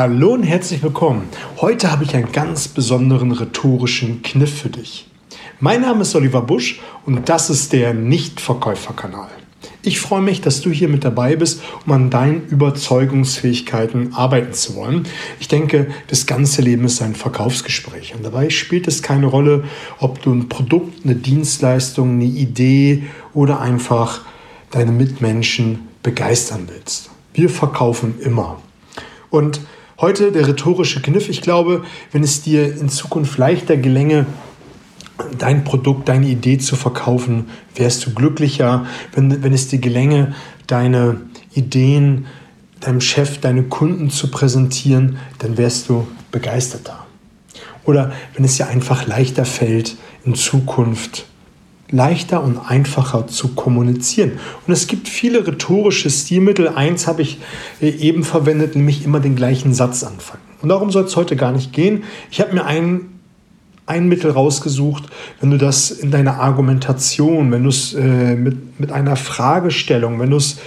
Hallo und herzlich willkommen. Heute habe ich einen ganz besonderen rhetorischen Kniff für dich. Mein Name ist Oliver Busch und das ist der Nichtverkäuferkanal. Ich freue mich, dass du hier mit dabei bist, um an deinen Überzeugungsfähigkeiten arbeiten zu wollen. Ich denke, das ganze Leben ist ein Verkaufsgespräch und dabei spielt es keine Rolle, ob du ein Produkt, eine Dienstleistung, eine Idee oder einfach deine Mitmenschen begeistern willst. Wir verkaufen immer. Und Heute der rhetorische Kniff. Ich glaube, wenn es dir in Zukunft leichter gelänge, dein Produkt, deine Idee zu verkaufen, wärst du glücklicher. Wenn, wenn es dir gelänge, deine Ideen deinem Chef, deine Kunden zu präsentieren, dann wärst du begeisterter. Oder wenn es dir einfach leichter fällt, in Zukunft leichter und einfacher zu kommunizieren. Und es gibt viele rhetorische Stilmittel. Eins habe ich äh, eben verwendet, nämlich immer den gleichen Satz anfangen. Und darum soll es heute gar nicht gehen. Ich habe mir ein, ein Mittel rausgesucht, wenn du das in deiner Argumentation, wenn du es äh, mit, mit einer Fragestellung, wenn du es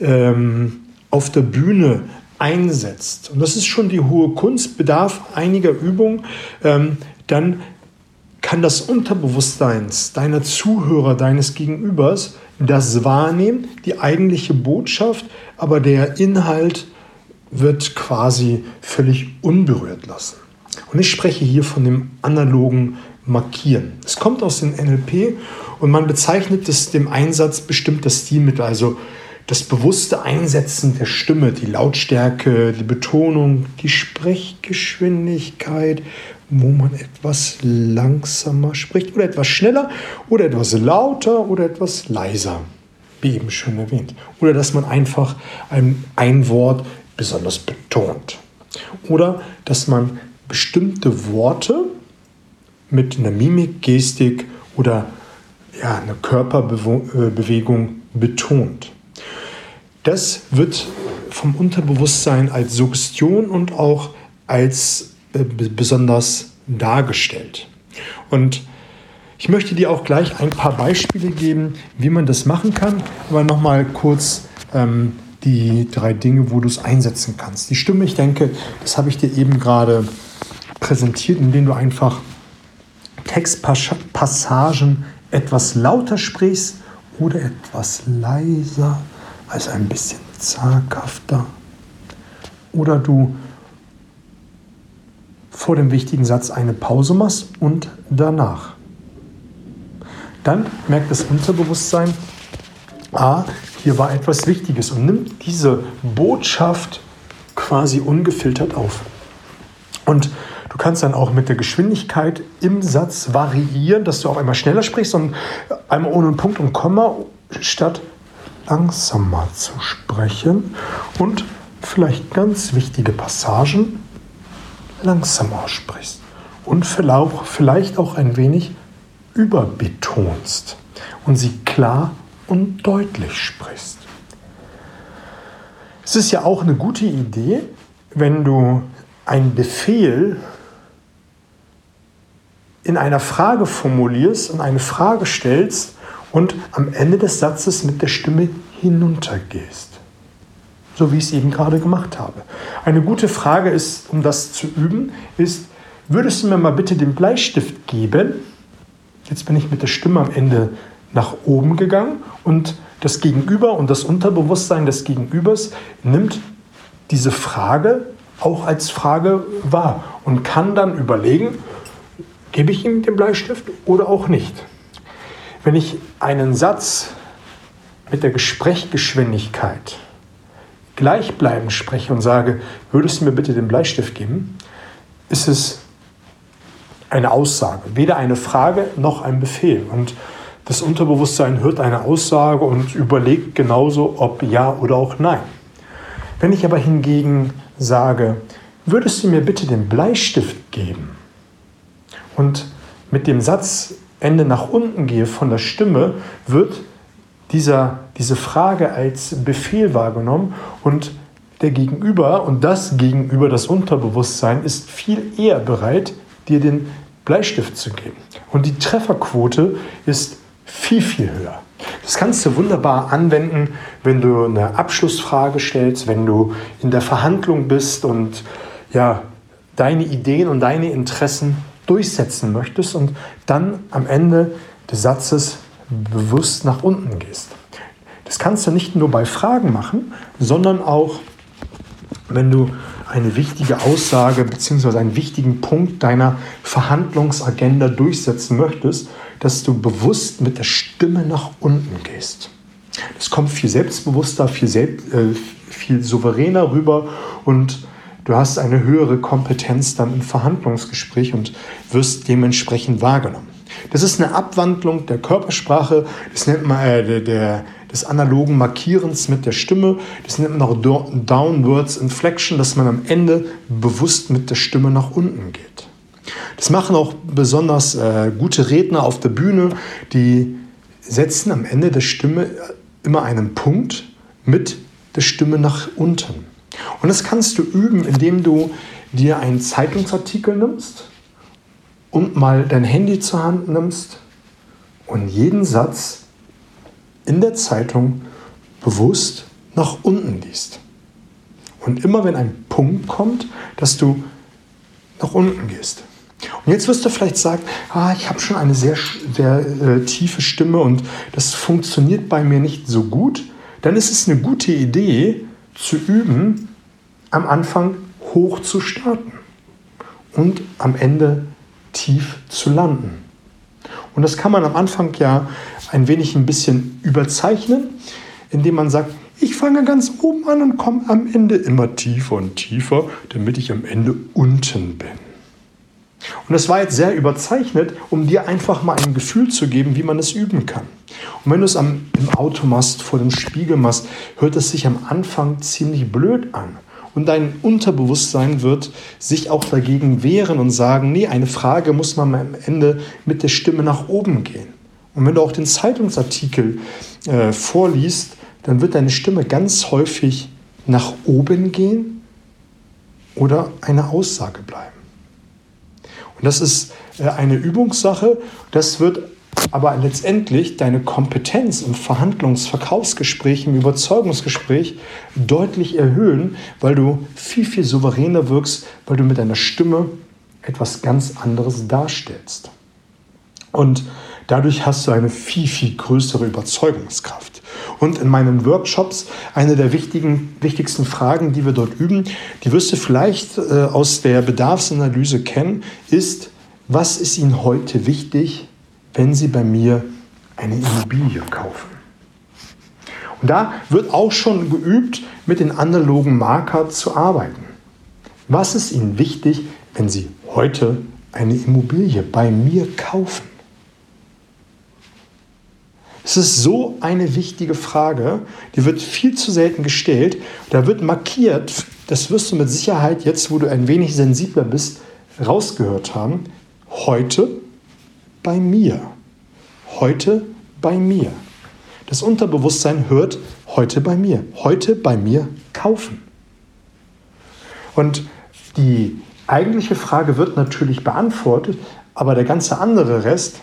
ähm, auf der Bühne einsetzt, und das ist schon die hohe Kunst, bedarf einiger Übung, ähm, dann kann das Unterbewusstsein deiner Zuhörer, deines Gegenübers das wahrnehmen, die eigentliche Botschaft, aber der Inhalt wird quasi völlig unberührt lassen. Und ich spreche hier von dem analogen Markieren. Es kommt aus dem NLP und man bezeichnet es dem Einsatz bestimmter Stilmittel, also das bewusste Einsetzen der Stimme, die Lautstärke, die Betonung, die Sprechgeschwindigkeit wo man etwas langsamer spricht oder etwas schneller oder etwas lauter oder etwas leiser, wie eben schon erwähnt. Oder dass man einfach ein, ein Wort besonders betont. Oder dass man bestimmte Worte mit einer Mimik, Gestik oder ja, einer Körperbewegung betont. Das wird vom Unterbewusstsein als Suggestion und auch als äh, besonders dargestellt. Und ich möchte dir auch gleich ein paar Beispiele geben, wie man das machen kann, aber nochmal kurz ähm, die drei Dinge, wo du es einsetzen kannst. Die Stimme, ich denke, das habe ich dir eben gerade präsentiert, indem du einfach Textpassagen etwas lauter sprichst oder etwas leiser, also ein bisschen zaghafter. Oder du vor dem wichtigen Satz eine Pause machst und danach. Dann merkt das Unterbewusstsein, ah, hier war etwas Wichtiges und nimmt diese Botschaft quasi ungefiltert auf. Und du kannst dann auch mit der Geschwindigkeit im Satz variieren, dass du auch einmal schneller sprichst und einmal ohne Punkt und Komma statt langsamer zu sprechen und vielleicht ganz wichtige Passagen langsam aussprichst und vielleicht auch ein wenig überbetonst und sie klar und deutlich sprichst. Es ist ja auch eine gute Idee, wenn du einen Befehl in einer Frage formulierst und eine Frage stellst und am Ende des Satzes mit der Stimme hinuntergehst so wie ich es eben gerade gemacht habe. Eine gute Frage ist, um das zu üben, ist, würdest du mir mal bitte den Bleistift geben? Jetzt bin ich mit der Stimme am Ende nach oben gegangen und das Gegenüber und das Unterbewusstsein des Gegenübers nimmt diese Frage auch als Frage wahr und kann dann überlegen, gebe ich ihm den Bleistift oder auch nicht. Wenn ich einen Satz mit der Gesprächgeschwindigkeit gleichbleibend spreche und sage, würdest du mir bitte den Bleistift geben, ist es eine Aussage, weder eine Frage noch ein Befehl. Und das Unterbewusstsein hört eine Aussage und überlegt genauso, ob ja oder auch nein. Wenn ich aber hingegen sage, würdest du mir bitte den Bleistift geben und mit dem Satzende nach unten gehe von der Stimme, wird dieser, diese Frage als Befehl wahrgenommen und der Gegenüber und das Gegenüber, das Unterbewusstsein, ist viel eher bereit, dir den Bleistift zu geben. Und die Trefferquote ist viel, viel höher. Das kannst du wunderbar anwenden, wenn du eine Abschlussfrage stellst, wenn du in der Verhandlung bist und ja, deine Ideen und deine Interessen durchsetzen möchtest und dann am Ende des Satzes bewusst nach unten gehst. Das kannst du nicht nur bei Fragen machen, sondern auch, wenn du eine wichtige Aussage bzw. einen wichtigen Punkt deiner Verhandlungsagenda durchsetzen möchtest, dass du bewusst mit der Stimme nach unten gehst. Das kommt viel selbstbewusster, viel, selbst, äh, viel souveräner rüber und du hast eine höhere Kompetenz dann im Verhandlungsgespräch und wirst dementsprechend wahrgenommen. Das ist eine Abwandlung der Körpersprache, das nennt man äh, der, der, des analogen Markierens mit der Stimme, das nennt man auch Downwards Inflection, dass man am Ende bewusst mit der Stimme nach unten geht. Das machen auch besonders äh, gute Redner auf der Bühne, die setzen am Ende der Stimme immer einen Punkt mit der Stimme nach unten. Und das kannst du üben, indem du dir einen Zeitungsartikel nimmst und mal dein Handy zur Hand nimmst und jeden Satz in der Zeitung bewusst nach unten liest. Und immer wenn ein Punkt kommt, dass du nach unten gehst. Und jetzt wirst du vielleicht sagen, ah, ich habe schon eine sehr, sehr äh, tiefe Stimme und das funktioniert bei mir nicht so gut. Dann ist es eine gute Idee zu üben, am Anfang hoch zu starten und am Ende tief zu landen. Und das kann man am Anfang ja ein wenig ein bisschen überzeichnen, indem man sagt, ich fange ganz oben an und komme am Ende immer tiefer und tiefer, damit ich am Ende unten bin. Und das war jetzt sehr überzeichnet, um dir einfach mal ein Gefühl zu geben, wie man es üben kann. Und wenn du es am, im Auto machst, vor dem Spiegel machst, hört es sich am Anfang ziemlich blöd an. Und dein Unterbewusstsein wird sich auch dagegen wehren und sagen, nee, eine Frage muss man am Ende mit der Stimme nach oben gehen. Und wenn du auch den Zeitungsartikel äh, vorliest, dann wird deine Stimme ganz häufig nach oben gehen oder eine Aussage bleiben. Und das ist äh, eine Übungssache. Das wird aber letztendlich deine Kompetenz im Verhandlungs-, Verkaufsgespräch, im Überzeugungsgespräch deutlich erhöhen, weil du viel, viel souveräner wirkst, weil du mit deiner Stimme etwas ganz anderes darstellst. Und dadurch hast du eine viel, viel größere Überzeugungskraft. Und in meinen Workshops, eine der wichtigen, wichtigsten Fragen, die wir dort üben, die wirst du vielleicht äh, aus der Bedarfsanalyse kennen, ist, was ist Ihnen heute wichtig, wenn Sie bei mir eine Immobilie kaufen. Und da wird auch schon geübt, mit den analogen Marker zu arbeiten. Was ist Ihnen wichtig, wenn Sie heute eine Immobilie bei mir kaufen? Es ist so eine wichtige Frage, die wird viel zu selten gestellt. Da wird markiert, das wirst du mit Sicherheit jetzt, wo du ein wenig sensibler bist, rausgehört haben. Heute bei mir. Heute bei mir. Das Unterbewusstsein hört heute bei mir. Heute bei mir kaufen. Und die eigentliche Frage wird natürlich beantwortet, aber der ganze andere Rest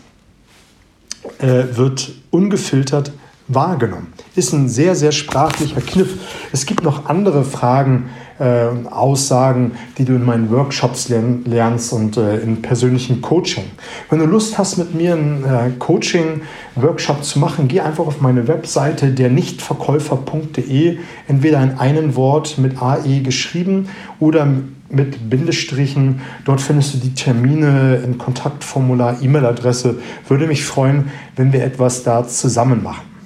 äh, wird ungefiltert wahrgenommen. Ist ein sehr, sehr sprachlicher Kniff. Es gibt noch andere Fragen, äh, Aussagen, die du in meinen Workshops lern, lernst und äh, im persönlichen Coaching. Wenn du Lust hast, mit mir einen äh, Coaching-Workshop zu machen, geh einfach auf meine Webseite der nichtverkäufer.de, entweder in einem Wort mit AE geschrieben oder mit Bindestrichen. Dort findest du die Termine, ein Kontaktformular, E-Mail-Adresse. Würde mich freuen, wenn wir etwas da zusammen machen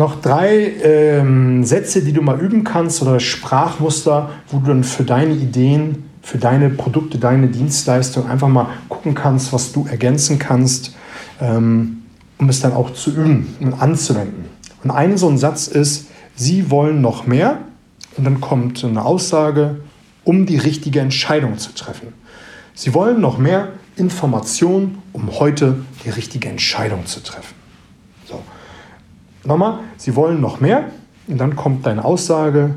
noch drei ähm, Sätze, die du mal üben kannst oder Sprachmuster, wo du dann für deine Ideen, für deine Produkte, deine Dienstleistung einfach mal gucken kannst, was du ergänzen kannst, ähm, um es dann auch zu üben und anzuwenden. Und ein so ein Satz ist, Sie wollen noch mehr und dann kommt eine Aussage, um die richtige Entscheidung zu treffen. Sie wollen noch mehr Informationen, um heute die richtige Entscheidung zu treffen. Nochmal, sie wollen noch mehr und dann kommt deine Aussage,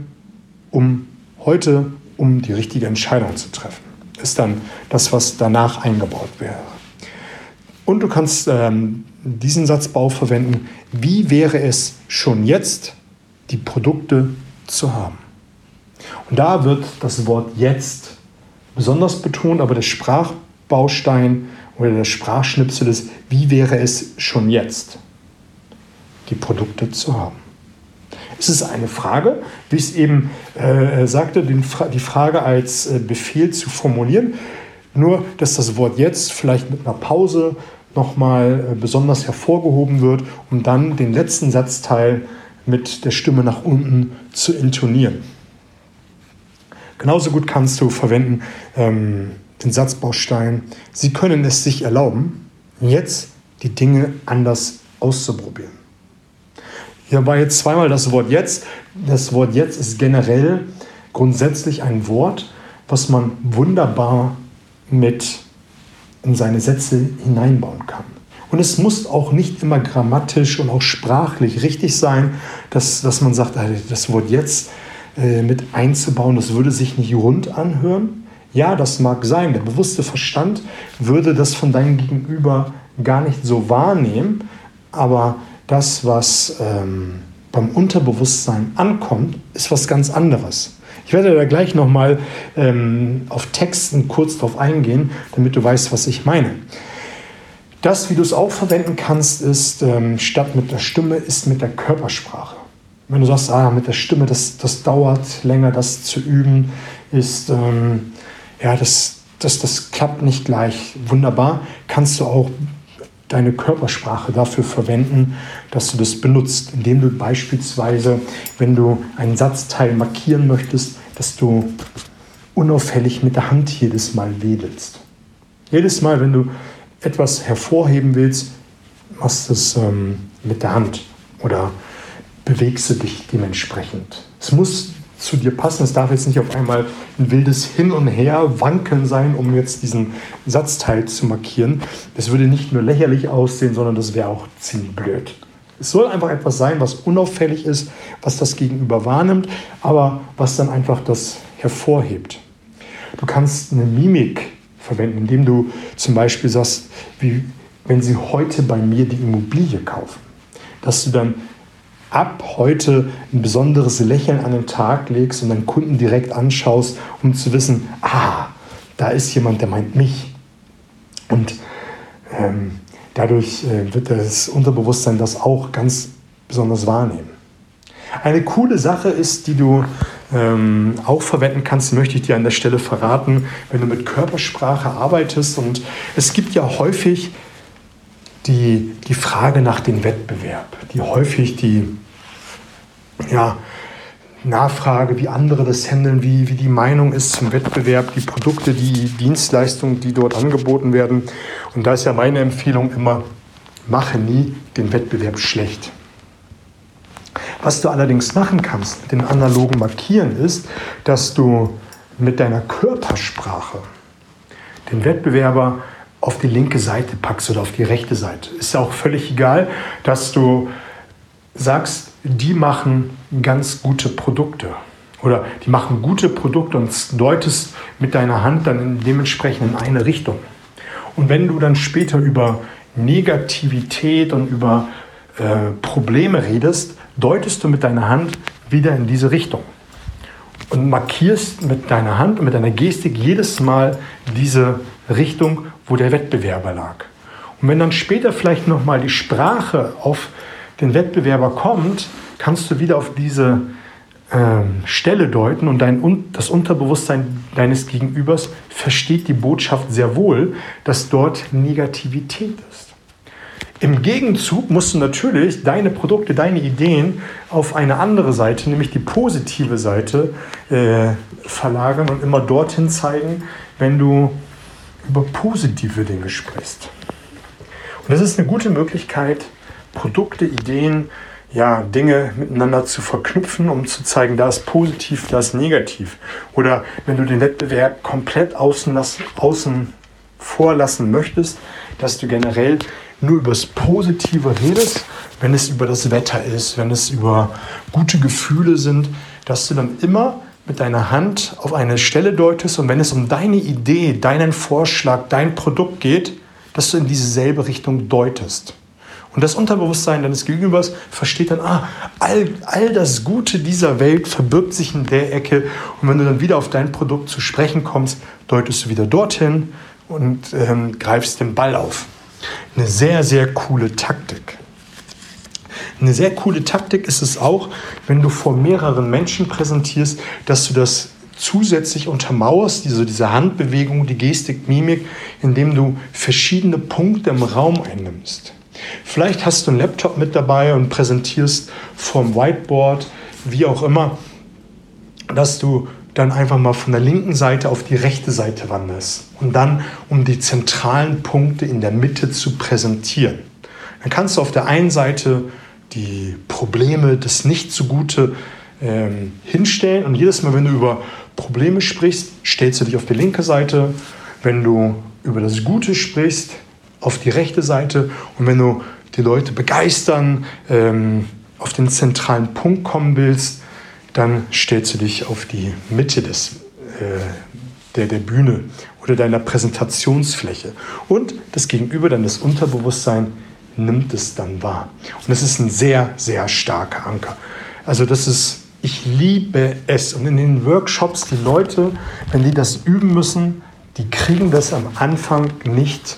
um heute, um die richtige Entscheidung zu treffen. Ist dann das, was danach eingebaut wäre. Und du kannst ähm, diesen Satzbau verwenden, wie wäre es schon jetzt, die Produkte zu haben. Und da wird das Wort jetzt besonders betont, aber der Sprachbaustein oder der Sprachschnipsel ist, wie wäre es schon jetzt, die Produkte zu haben. Es ist eine Frage, wie ich es eben äh, sagte, den, die Frage als äh, Befehl zu formulieren. Nur, dass das Wort jetzt vielleicht mit einer Pause nochmal äh, besonders hervorgehoben wird, um dann den letzten Satzteil mit der Stimme nach unten zu intonieren. Genauso gut kannst du verwenden ähm, den Satzbaustein. Sie können es sich erlauben, jetzt die Dinge anders auszuprobieren. Hier war jetzt zweimal das Wort jetzt. Das Wort jetzt ist generell grundsätzlich ein Wort, was man wunderbar mit in seine Sätze hineinbauen kann. Und es muss auch nicht immer grammatisch und auch sprachlich richtig sein, dass, dass man sagt, das Wort jetzt äh, mit einzubauen, das würde sich nicht rund anhören. Ja, das mag sein. Der bewusste Verstand würde das von deinem Gegenüber gar nicht so wahrnehmen, aber das, was ähm, beim Unterbewusstsein ankommt, ist was ganz anderes. Ich werde da gleich nochmal ähm, auf Texten kurz drauf eingehen, damit du weißt, was ich meine. Das, wie du es auch verwenden kannst, ist ähm, statt mit der Stimme, ist mit der Körpersprache. Wenn du sagst, ah, mit der Stimme, das, das dauert länger, das zu üben, ist, ähm, ja, das, das, das klappt nicht gleich wunderbar, kannst du auch deine Körpersprache dafür verwenden, dass du das benutzt, indem du beispielsweise, wenn du einen Satzteil markieren möchtest, dass du unauffällig mit der Hand jedes Mal wedelst. Jedes Mal, wenn du etwas hervorheben willst, machst du es ähm, mit der Hand oder bewegst du dich dementsprechend. Es muss zu dir passen. Es darf jetzt nicht auf einmal ein wildes Hin und Her wankeln sein, um jetzt diesen Satzteil zu markieren. Das würde nicht nur lächerlich aussehen, sondern das wäre auch ziemlich blöd. Es soll einfach etwas sein, was unauffällig ist, was das Gegenüber wahrnimmt, aber was dann einfach das hervorhebt. Du kannst eine Mimik verwenden, indem du zum Beispiel sagst, wie wenn sie heute bei mir die Immobilie kaufen, dass du dann ab heute ein besonderes Lächeln an den Tag legst und deinen Kunden direkt anschaust, um zu wissen, ah, da ist jemand, der meint mich. Und ähm, dadurch äh, wird das Unterbewusstsein das auch ganz besonders wahrnehmen. Eine coole Sache ist, die du ähm, auch verwenden kannst, möchte ich dir an der Stelle verraten, wenn du mit Körpersprache arbeitest. Und es gibt ja häufig die, die Frage nach dem Wettbewerb, die häufig die ja, Nachfrage, wie andere das handeln, wie, wie die Meinung ist zum Wettbewerb, die Produkte, die Dienstleistungen, die dort angeboten werden. Und da ist ja meine Empfehlung immer, mache nie den Wettbewerb schlecht. Was du allerdings machen kannst mit den analogen Markieren ist, dass du mit deiner Körpersprache den Wettbewerber auf die linke Seite packst oder auf die rechte Seite. Ist ja auch völlig egal, dass du sagst, die machen ganz gute Produkte oder die machen gute Produkte und deutest mit deiner Hand dann dementsprechend in eine Richtung. Und wenn du dann später über Negativität und über äh, Probleme redest, deutest du mit deiner Hand wieder in diese Richtung und markierst mit deiner Hand und mit deiner Gestik jedes Mal diese Richtung, wo der Wettbewerber lag. Und wenn dann später vielleicht nochmal die Sprache auf den Wettbewerber kommt, kannst du wieder auf diese ähm, Stelle deuten und dein, das Unterbewusstsein deines Gegenübers versteht die Botschaft sehr wohl, dass dort Negativität ist. Im Gegenzug musst du natürlich deine Produkte, deine Ideen auf eine andere Seite, nämlich die positive Seite, äh, verlagern und immer dorthin zeigen, wenn du über positive Dinge sprichst. Und das ist eine gute Möglichkeit, Produkte, Ideen, ja, Dinge miteinander zu verknüpfen, um zu zeigen, da ist positiv, da ist negativ. Oder wenn du den Wettbewerb komplett außen, lassen, außen vorlassen möchtest, dass du generell nur über das Positive redest, wenn es über das Wetter ist, wenn es über gute Gefühle sind, dass du dann immer mit deiner Hand auf eine Stelle deutest und wenn es um deine Idee, deinen Vorschlag, dein Produkt geht, dass du in dieselbe Richtung deutest. Und das Unterbewusstsein deines Gegenübers versteht dann, ah, all, all das Gute dieser Welt verbirgt sich in der Ecke. Und wenn du dann wieder auf dein Produkt zu sprechen kommst, deutest du wieder dorthin und ähm, greifst den Ball auf. Eine sehr, sehr coole Taktik. Eine sehr coole Taktik ist es auch, wenn du vor mehreren Menschen präsentierst, dass du das zusätzlich untermauerst, diese, diese Handbewegung, die Gestik, Mimik, indem du verschiedene Punkte im Raum einnimmst. Vielleicht hast du einen Laptop mit dabei und präsentierst vom Whiteboard, wie auch immer, dass du dann einfach mal von der linken Seite auf die rechte Seite wanderst und dann um die zentralen Punkte in der Mitte zu präsentieren. Dann kannst du auf der einen Seite die Probleme, das Nicht-so-Gute ähm, hinstellen und jedes Mal, wenn du über Probleme sprichst, stellst du dich auf die linke Seite. Wenn du über das Gute sprichst, auf die rechte Seite. Und wenn du die Leute begeistern, ähm, auf den zentralen Punkt kommen willst, dann stellst du dich auf die Mitte des, äh, der, der Bühne oder deiner Präsentationsfläche. Und das Gegenüber, dann das Unterbewusstsein, nimmt es dann wahr. Und das ist ein sehr, sehr starker Anker. Also das ist ich liebe es. Und in den Workshops, die Leute, wenn die das üben müssen, die kriegen das am Anfang nicht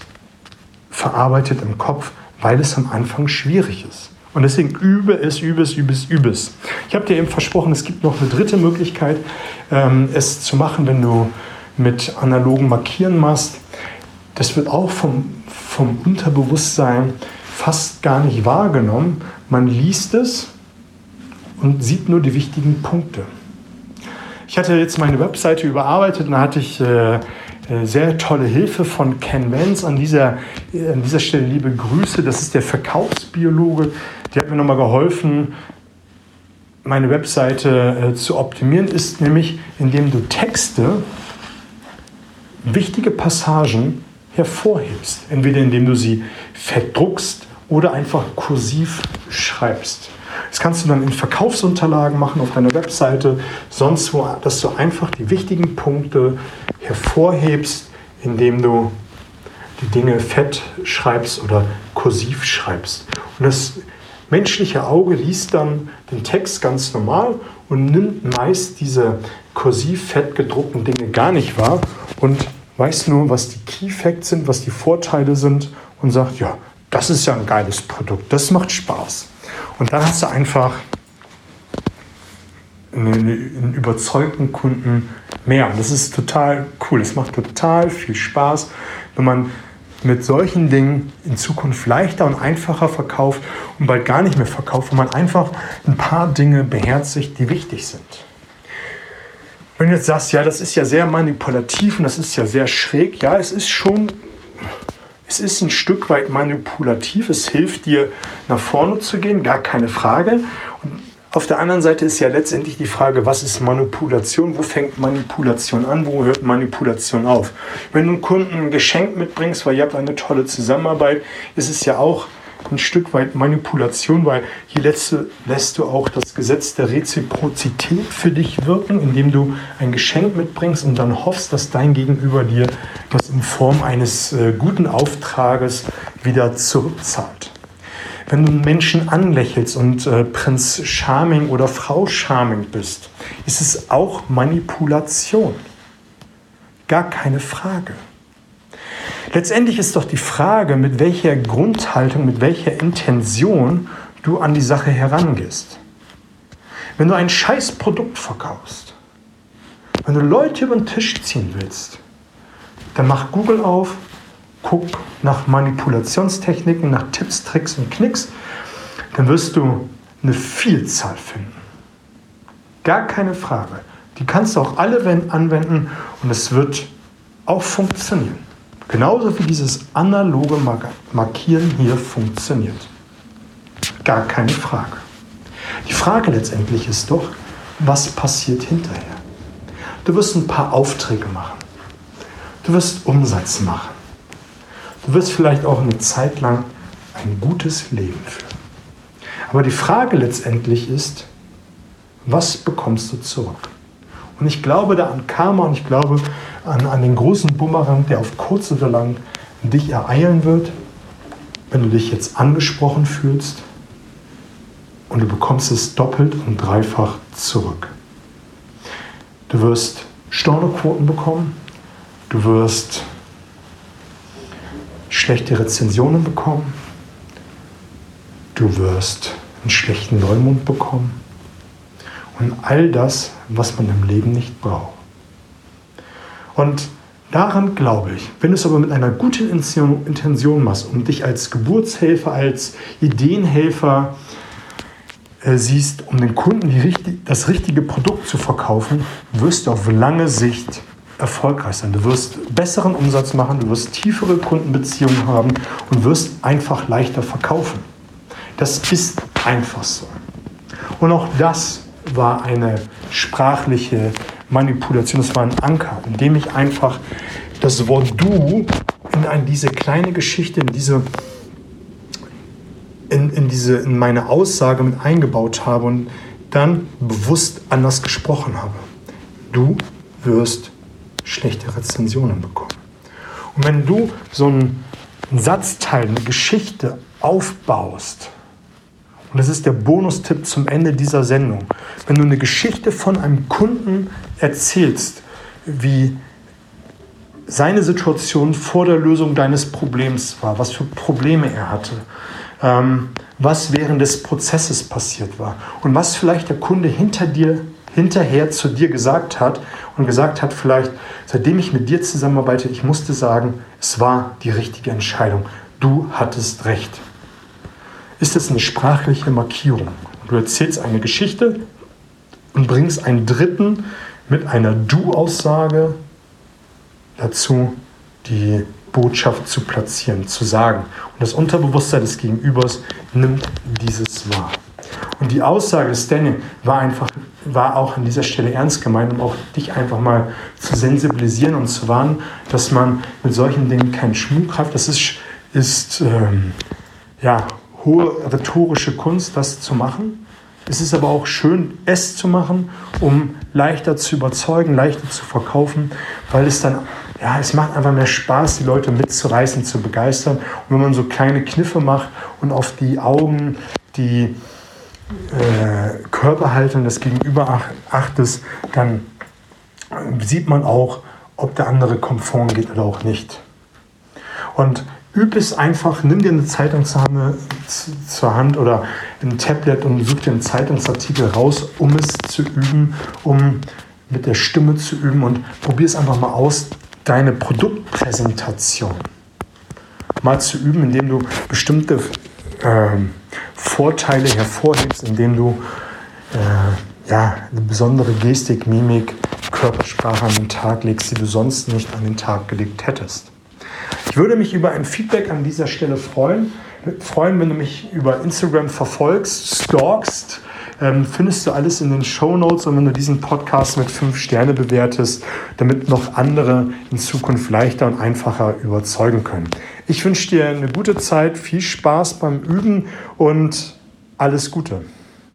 verarbeitet im Kopf, weil es am Anfang schwierig ist. Und deswegen übe es, übe es, übe es, übe es. Ich habe dir eben versprochen, es gibt noch eine dritte Möglichkeit, ähm, es zu machen, wenn du mit analogen Markieren machst. Das wird auch vom, vom Unterbewusstsein fast gar nicht wahrgenommen. Man liest es und sieht nur die wichtigen Punkte. Ich hatte jetzt meine Webseite überarbeitet und da hatte ich äh, sehr tolle Hilfe von Ken Vance. An dieser, äh, an dieser Stelle liebe Grüße. Das ist der Verkaufsbiologe. Der hat mir nochmal geholfen, meine Webseite äh, zu optimieren. Ist nämlich, indem du Texte, wichtige Passagen hervorhebst. Entweder indem du sie verdruckst oder einfach kursiv schreibst. Das kannst du dann in Verkaufsunterlagen machen auf deiner Webseite, sonst wo, dass du einfach die wichtigen Punkte hervorhebst, indem du die Dinge fett schreibst oder kursiv schreibst. Und das menschliche Auge liest dann den Text ganz normal und nimmt meist diese kursiv fett gedruckten Dinge gar nicht wahr und weiß nur, was die Key Facts sind, was die Vorteile sind und sagt, ja, das ist ja ein geiles Produkt, das macht Spaß. Und dann hast du einfach einen, überzeugten Kunden mehr. Und das ist total cool. Es macht total viel Spaß, wenn man mit solchen Dingen in Zukunft leichter und einfacher verkauft und bald gar nicht mehr verkauft, wo man einfach ein paar Dinge beherzigt, die wichtig sind. Wenn du jetzt sagst, ja, das ist ja sehr manipulativ und das ist ja sehr schräg, ja, es ist schon es ist ein Stück weit manipulativ. Es hilft dir, nach vorne zu gehen, gar keine Frage. Und auf der anderen Seite ist ja letztendlich die Frage, was ist Manipulation? Wo fängt Manipulation an? Wo hört Manipulation auf? Wenn du einem Kunden ein Geschenk mitbringst, weil ihr habt eine tolle Zusammenarbeit, ist es ja auch ein Stück weit Manipulation, weil hier lässt du, lässt du auch das Gesetz der Reziprozität für dich wirken, indem du ein Geschenk mitbringst und dann hoffst, dass dein Gegenüber dir das in Form eines äh, guten Auftrages wieder zurückzahlt. Wenn du Menschen anlächelst und äh, Prinz Charming oder Frau Charming bist, ist es auch Manipulation. Gar keine Frage. Letztendlich ist doch die Frage, mit welcher Grundhaltung, mit welcher Intention du an die Sache herangehst. Wenn du ein Scheißprodukt verkaufst, wenn du Leute über den Tisch ziehen willst, dann mach Google auf, guck nach Manipulationstechniken, nach Tipps, Tricks und Knicks, dann wirst du eine Vielzahl finden. Gar keine Frage. Die kannst du auch alle anwenden und es wird auch funktionieren. Genauso wie dieses analoge Markieren hier funktioniert. Gar keine Frage. Die Frage letztendlich ist doch, was passiert hinterher? Du wirst ein paar Aufträge machen. Du wirst Umsatz machen. Du wirst vielleicht auch eine Zeit lang ein gutes Leben führen. Aber die Frage letztendlich ist, was bekommst du zurück? Und ich glaube da an Karma und ich glaube an, an den großen Bumerang, der auf kurz oder lang dich ereilen wird, wenn du dich jetzt angesprochen fühlst und du bekommst es doppelt und dreifach zurück. Du wirst Stornoquoten bekommen, du wirst schlechte Rezensionen bekommen, du wirst einen schlechten Neumund bekommen und all das, was man im Leben nicht braucht. Und daran glaube ich, wenn du es aber mit einer guten Intention machst und dich als Geburtshelfer, als Ideenhelfer äh, siehst, um den Kunden die, das richtige Produkt zu verkaufen, wirst du auf lange Sicht erfolgreich sein. Du wirst besseren Umsatz machen, du wirst tiefere Kundenbeziehungen haben und wirst einfach leichter verkaufen. Das ist einfach so. Und auch das war eine sprachliche Manipulation, das war ein Anker, indem ich einfach das Wort du in diese kleine Geschichte, in diese, in, in, diese, in meine Aussage mit eingebaut habe und dann bewusst anders gesprochen habe. Du wirst schlechte Rezensionen bekommen. Und wenn du so einen Satzteil, eine Geschichte aufbaust, und das ist der Bonustipp zum Ende dieser Sendung. Wenn du eine Geschichte von einem Kunden erzählst, wie seine Situation vor der Lösung deines Problems war, was für Probleme er hatte, ähm, was während des Prozesses passiert war und was vielleicht der Kunde hinter dir, hinterher zu dir gesagt hat und gesagt hat, vielleicht, seitdem ich mit dir zusammenarbeite, ich musste sagen, es war die richtige Entscheidung. Du hattest recht ist es eine sprachliche Markierung. Du erzählst eine Geschichte und bringst einen Dritten mit einer Du-Aussage dazu, die Botschaft zu platzieren, zu sagen. Und das Unterbewusstsein des Gegenübers nimmt dieses wahr. Und die Aussage des Daniel war einfach, war auch an dieser Stelle ernst gemeint, um auch dich einfach mal zu sensibilisieren und zu warnen, dass man mit solchen Dingen keinen Schmuck hat. Das ist, ist ähm, ja, hohe rhetorische Kunst, das zu machen. Es ist aber auch schön, es zu machen, um leichter zu überzeugen, leichter zu verkaufen, weil es dann, ja, es macht einfach mehr Spaß, die Leute mitzureißen, zu begeistern. Und wenn man so kleine Kniffe macht und auf die Augen, die äh, Körperhaltung des Gegenüber achtet, dann sieht man auch, ob der andere konform geht oder auch nicht. Und üb es einfach, nimm dir eine Zeitung zur Hand oder ein Tablet und such dir einen Zeitungsartikel raus, um es zu üben, um mit der Stimme zu üben und probier es einfach mal aus, deine Produktpräsentation mal zu üben, indem du bestimmte äh, Vorteile hervorhebst, indem du äh, ja, eine besondere Gestik, Mimik, Körpersprache an den Tag legst, die du sonst nicht an den Tag gelegt hättest. Ich würde mich über ein Feedback an dieser Stelle freuen. Freuen, wenn du mich über Instagram verfolgst, stalkst. Ähm, findest du alles in den Show Notes und wenn du diesen Podcast mit fünf Sterne bewertest, damit noch andere in Zukunft leichter und einfacher überzeugen können. Ich wünsche dir eine gute Zeit, viel Spaß beim Üben und alles Gute.